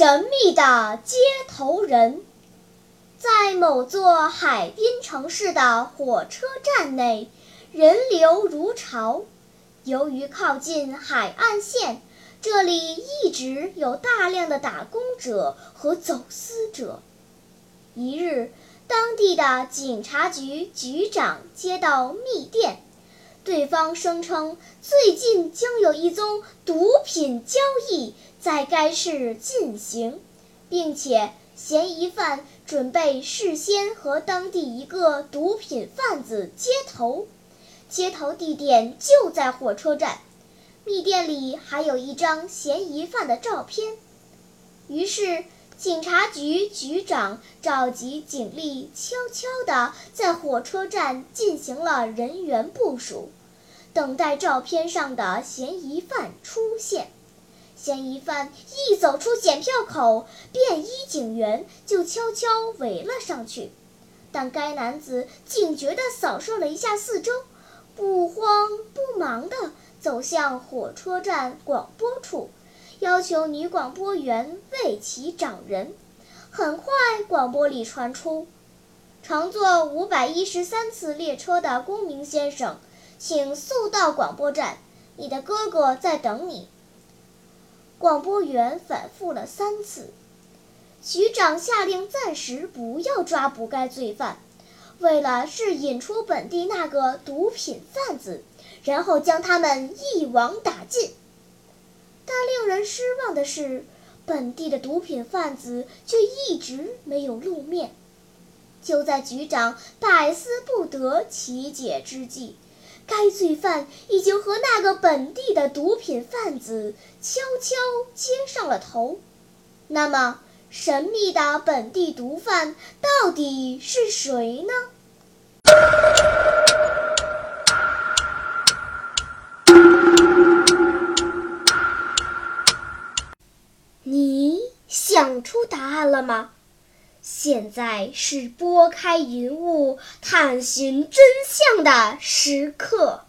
神秘的接头人，在某座海滨城市的火车站内，人流如潮。由于靠近海岸线，这里一直有大量的打工者和走私者。一日，当地的警察局局长接到密电，对方声称最近将有一宗毒品交易在该市进行，并且嫌疑犯准备事先和当地一个毒品贩子接头。接头地点就在火车站，密电里还有一张嫌疑犯的照片。于是，警察局局长召集警力，悄悄地在火车站进行了人员部署，等待照片上的嫌疑犯出现。嫌疑犯一走出检票口，便衣警员就悄悄围了上去，但该男子警觉地扫视了一下四周。不慌不忙地走向火车站广播处，要求女广播员为其找人。很快，广播里传出：“乘坐五百一十三次列车的公明先生，请速到广播站，你的哥哥在等你。”广播员反复了三次。局长下令暂时不要抓捕该罪犯。为了是引出本地那个毒品贩子，然后将他们一网打尽。失望的是，本地的毒品贩子却一直没有露面。就在局长百思不得其解之际，该罪犯已经和那个本地的毒品贩子悄悄接上了头。那么，神秘的本地毒贩到底是谁呢？你想出答案了吗？现在是拨开云雾探寻真相的时刻。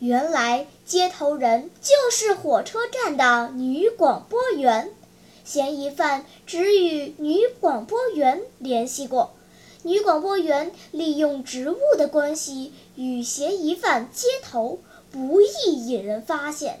原来接头人就是火车站的女广播员，嫌疑犯只与女广播员联系过，女广播员利用职务的关系与嫌疑犯接头，不易引人发现。